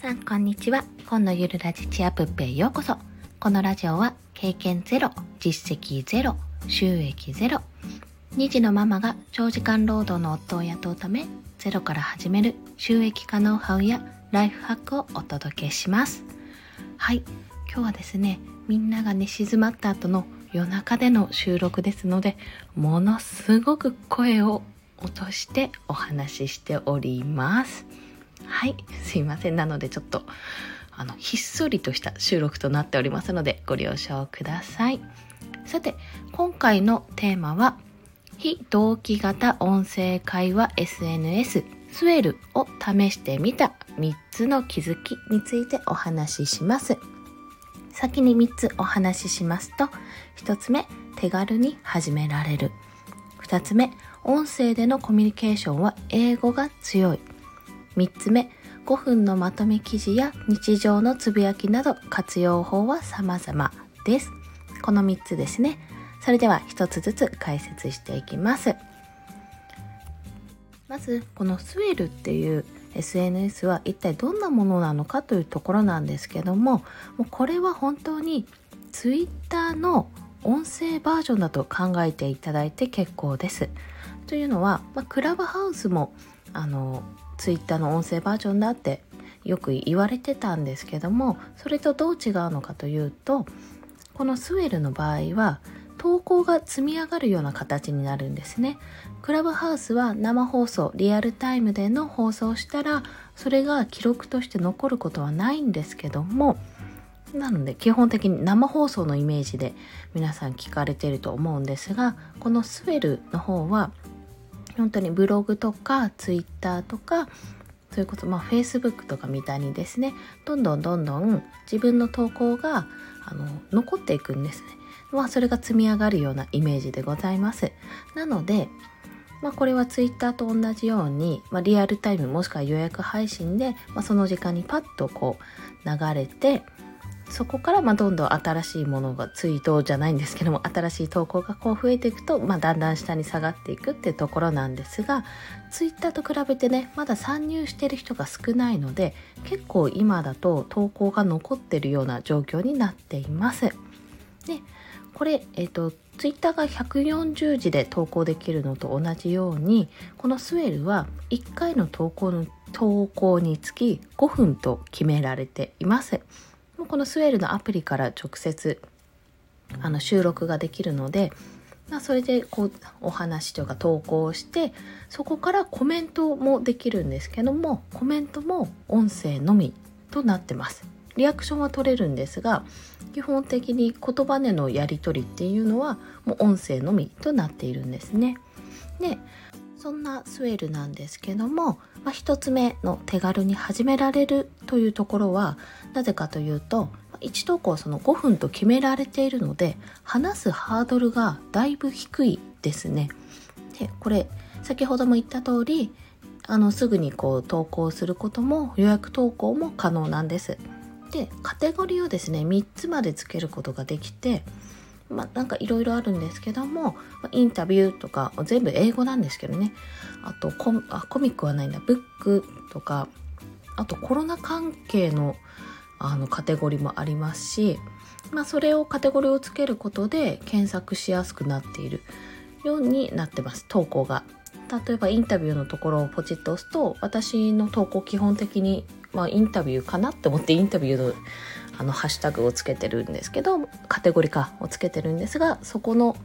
さんこんにちは。今のゆるラジチアプッペへようこそ。このラジオは経験ゼロ実績ゼロ収益ゼロ。2児のママが長時間労働の夫を雇うためゼロから始める収益化ノウハウやライフハックをお届けします。はい今日はですねみんなが寝静まった後の夜中での収録ですのでものすごく声を落としてお話ししております。はい。すいません。なのでちょっとあのひっそりとした収録となっておりますのでご了承ください。さて今回のテーマは非同期型音声会話 SNS スウェルを試してみた3つの気づきについてお話しします。先に3つお話ししますと1つ目手軽に始められる。2つ目音声でのコミュニケーションは英語が強い。3つ目5分のまとめ記事や日常のつぶやきなど活用法は様々です。この3つですね。それでは1つずつ解説していきます。まずこのスウェルっていう SNS は一体どんなものなのかというところなんですけどももうこれは本当に Twitter の音声バージョンだと考えていただいて結構です。というのは、まあ、クラブハウスもあの Twitter の音声バージョンだってよく言われてたんですけどもそれとどう違うのかというとこのスウェルの場合は投稿が積み上がるような形になるんですね。クラブハウスは生放送、リアルタイムでの放送をしたら、それが記録として残ることはないんですけども、なので基本的に生放送のイメージで皆さん聞かれていると思うんですが、このスウェルの方は、本当にブログとかツイッターとか、そういうこと、まあ Facebook とかみたいにですね、どんどんどんどん自分の投稿があの残っていくんですね。まあ、それが積み上がるようなイメージでございます。なので、まあ、これは Twitter と同じように、まあ、リアルタイムもしくは予約配信で、まあ、その時間にパッとこう流れてそこからまどんどん新しいものがツイートじゃないんですけども新しい投稿がこう増えていくと、まあ、だんだん下に下がっていくっていうところなんですが Twitter と比べてねまだ参入してる人が少ないので結構今だと投稿が残ってるような状況になっています。でこれ、え、ー、と、ツイッターが140字で投稿できるのと同じように、このスウェルは1回の投稿の投稿につき5分と決められています。もうこのスウェルのアプリから直接あの収録ができるので、まあ、それでこうお話というか投稿をしてそこからコメントもできるんですけどもコメントも音声のみとなってます。リアクションは取れるんですが基本的に言葉でのやり取りっていうのはもう音声のみとなっているんですね。でそんなスウェルなんですけども、まあ、1つ目の手軽に始められるというところはなぜかというと1投稿その5分と決められているので話すハードルがだいぶ低いですね。でこれ先ほども言った通りあのすぐにこう投稿することも予約投稿も可能なんです。でカテゴリーをですね3つまでつけることができてまあなんかいろいろあるんですけどもインタビューとか全部英語なんですけどね。あとコあコミックはないんだブックとかあとコロナ関係のあのカテゴリーもありますし、まあ、それをカテゴリーをつけることで検索しやすくなっているようになってます。投稿が。例えばインタビューのところをポチッと押すと私の投稿基本的にまあ、インタビューかなって思ってインタビューのあのハッシュタグをつけてるんですけどカテゴリーかをつけてるんですがそこの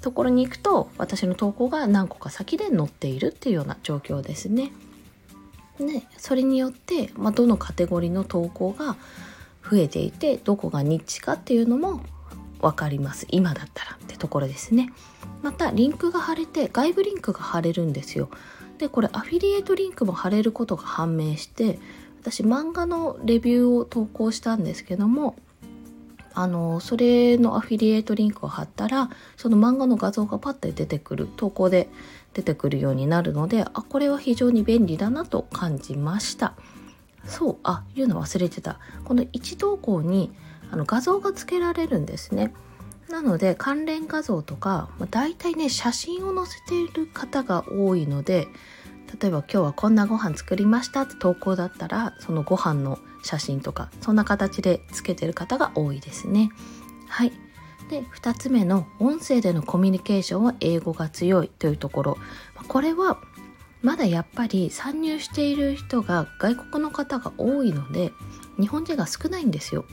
ところに行くと私の投稿が何個か先で載っているっていうような状況ですね。でそれによって、まあ、どのカテゴリの投稿が増えていてどこがニッチかっていうのも分かります。今だったらってところですね。またリンクが貼れて外部リンクが貼れるんですよ。でこれアフィリエイトリンクも貼れることが判明して私漫画のレビューを投稿したんですけどもあのそれのアフィリエイトリンクを貼ったらその漫画の画像がパッて出てくる投稿で出てくるようになるのであこれは非常に便利だなと感じました。そうあ言うの忘れてた。この1投稿にあの画像が付けられるんですね。なので関連画像とか、まあ、大体ね写真を載せている方が多いので例えば今日はこんなご飯作りましたって投稿だったらそのご飯の写真とかそんな形でつけてる方が多いですね。はい。で2つ目の音声でのコミュニケーションは英語が強いというところ。これはまだやっぱり参入している人が外国の方が多いので日本人が少ないんですよ。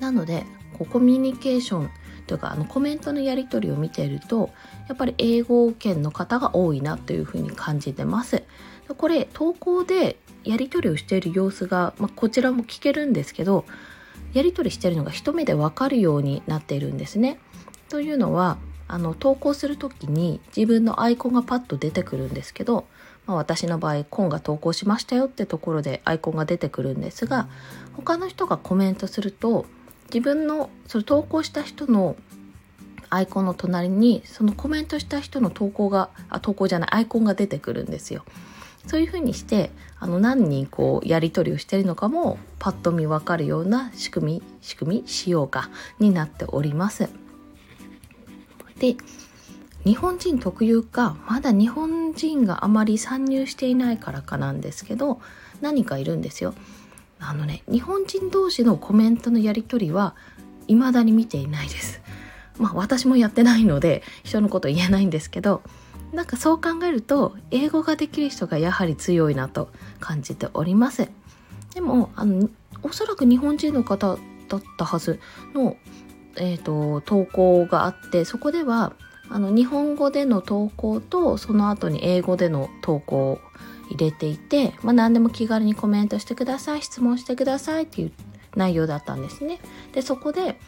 なのでこうコミュニケーションというかあのコメントのやり取りを見ているとやっぱり英語圏の方が多いなというふうに感じてますこれ投稿でやり取りをしている様子が、まあ、こちらも聞けるんですけどやり取りしてるのが一目でわかるようになっているんですね。というのはあの投稿する時に自分のアイコンがパッと出てくるんですけど、まあ、私の場合「コンが投稿しましたよ」ってところでアイコンが出てくるんですが他の人がコメントすると自分のそれ投稿した人のアイコンの隣にそのコメントした人の投稿があ投稿じゃないアイコンが出てくるんですよ。そういうふうにしてあの何人こうやり取りをしているのかもパッと見分かるような仕組み仕組み仕様化になっております。で日本人特有かまだ日本人があまり参入していないからかなんですけど何かいるんですよ。あのね日本人同士のコメントのやり取りは未だに見ていないです。まあ私もやってないので人のこと言えないんですけどなんかそう考えると英語ができる人がやはり強いなと感じておりますでもあのおそらく日本人の方だったはずの、えーと、投稿があってそこではあの日本語での投稿とその後に英語での投稿入れていて、まあ、何でも気軽にコメントしてください質問してくださいっていう内容だったんですね。でそこで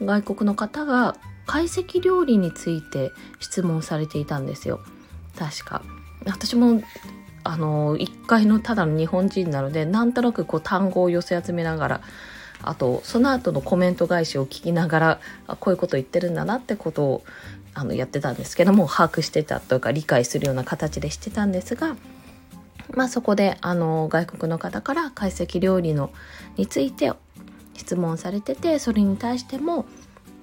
外国の方が懐石料理について質問されていたんですよ。確か私もあの一回のただの日本人なのでなんとなくこう単語を寄せ集めながらあとその後のコメント返しを聞きながらあこういうこと言ってるんだなってことをあのやってたんですけども把握してたというか理解するような形でしてたんですが、まあ、そこであの外国の方から懐石料理のについて質問されててそれに対しても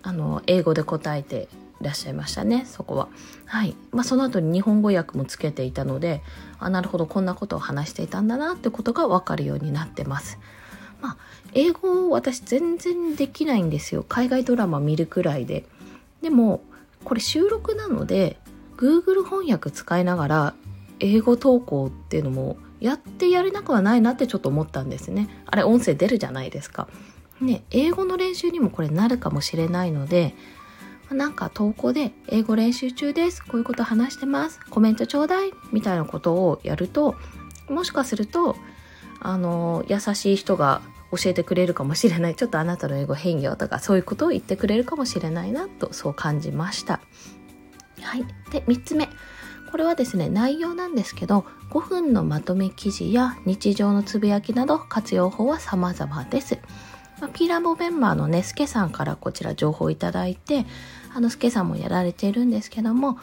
あの英語で答えていらっしゃいましたねそこは。はいまあ、その後に日本語訳もつけていたのであなるほどこんなことを話していたんだなってことが分かるようになってます。まあ、英語私全然できないんですよ海外ドラマ見るくらいで。でもこれ収録なので Google 翻訳使いながら英語投稿っていうのもやってやれなくはないなってちょっと思ったんですね。あれ音声出るじゃないですか。ね、英語の練習にもこれなるかもしれないのでなんか投稿で英語練習中です。こういうこと話してます。コメントちょうだい。みたいなことをやると、もしかすると、あの、優しい人が教えてくれるかもしれない。ちょっとあなたの英語変よとか、そういうことを言ってくれるかもしれないなと、そう感じました。はい。で、3つ目。これはですね、内容なんですけど、5分のまとめ記事や日常のつぶやきなど活用法は様々です。まあ、ピーラボメンバーのね、スケさんからこちら情報をいただいて、あの、スケさんもやられているんですけども、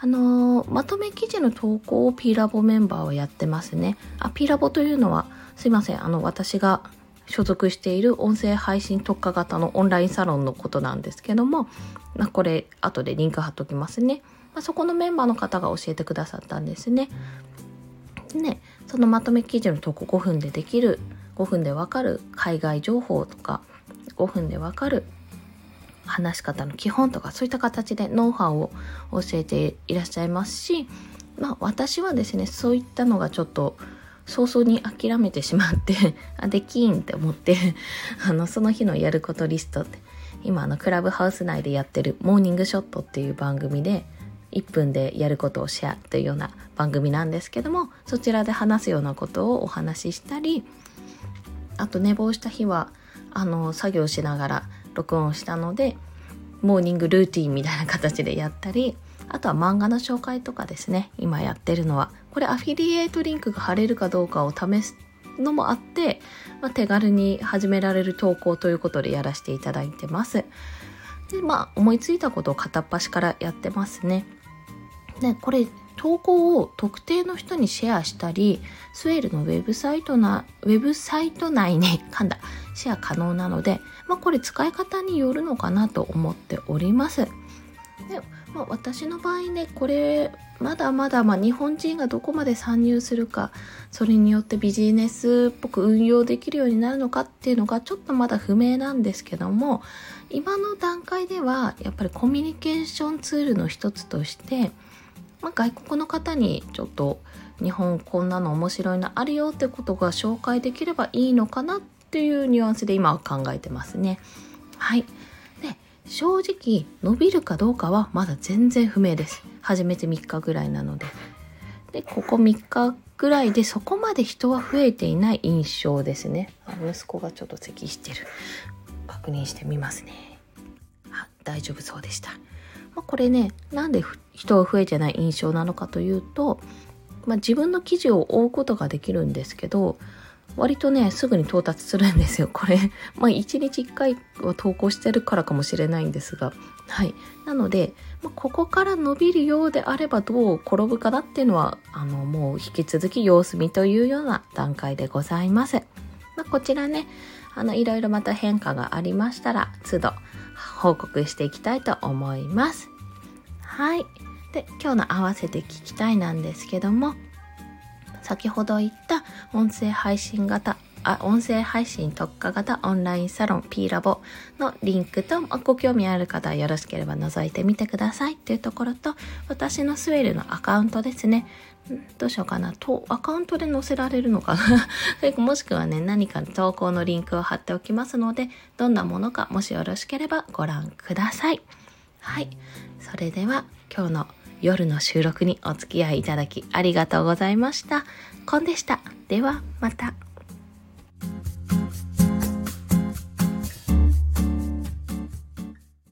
あのー、まとめ記事の投稿をピーラボメンバーはやってますね。あ、ピーラボというのは、すいません、あの、私が所属している音声配信特化型のオンラインサロンのことなんですけども、まあ、これ、後でリンク貼っときますね。まあ、そこのメンバーの方が教えてくださったんですね。ね、そのまとめ記事の投稿5分でできる5分でわかる海外情報とか5分でわかる話し方の基本とかそういった形でノウハウを教えていらっしゃいますし、まあ、私はですねそういったのがちょっと早々に諦めてしまって あできんって思って あのその日のやることリストって今あのクラブハウス内でやってる「モーニングショット」っていう番組で1分でやることをシェアというような番組なんですけどもそちらで話すようなことをお話ししたりあと寝坊した日はあの作業しながら録音したのでモーニングルーティンみたいな形でやったりあとは漫画の紹介とかですね。今やってるのは。これアフィリエイトリンクが貼れるかどうかを試すのもあって、まあ、手軽に始められる投稿ということでやらせていただいてます。でまあ思いついたことを片っ端からやってますね。でこれ投稿を特定の人にシェアしたり、スウェールのウェブサイトな、ウェブサイト内に、噛んだ、シェア可能なので、まあこれ使い方によるのかなと思っております。でまあ、私の場合ね、これ、まだまだま日本人がどこまで参入するかそれによってビジネスっぽく運用できるようになるのかっていうのがちょっとまだ不明なんですけども今の段階ではやっぱりコミュニケーションツールの一つとして、まあ、外国の方にちょっと日本こんなの面白いのあるよってことが紹介できればいいのかなっていうニュアンスで今は考えてますね。はい。で、正直伸びるかどうかはまだ全然不明です。始めて3日ぐらいなので。で、ここ3日ぐらいでそこまで人は増えていない印象ですね。息子がちょっと咳してる。確認してみますね。あ、大丈夫そうでした。まあ、これね、なんで人が増えてない印象なのかというと、まあ、自分の記事を追うことができるんですけど割とねすぐに到達するんですよこれ。まあ1日1回は投稿してるからかもしれないんですが。はい。なので、まあ、ここから伸びるようであればどう転ぶかなっていうのはあのもう引き続き様子見というような段階でございます、まあ、こちらねあのいろいろまた変化がありましたら都度報告していきたいと思います。はい。で今日の合わせて聞きたいなんですけども先ほど言った音声配信型あ音声配信特化型オンラインサロン P ラボのリンクとご興味ある方はよろしければ覗いてみてください。っていうところと私のスウェルのアカウントですね。どうしようかなとアカウントで載せられるのかな もしくはね何か投稿のリンクを貼っておきますのでどんなものかもしよろしければご覧くださいはいそれでは今日の夜の収録にお付き合いいただきありがとうございました。コンでした。ではまた。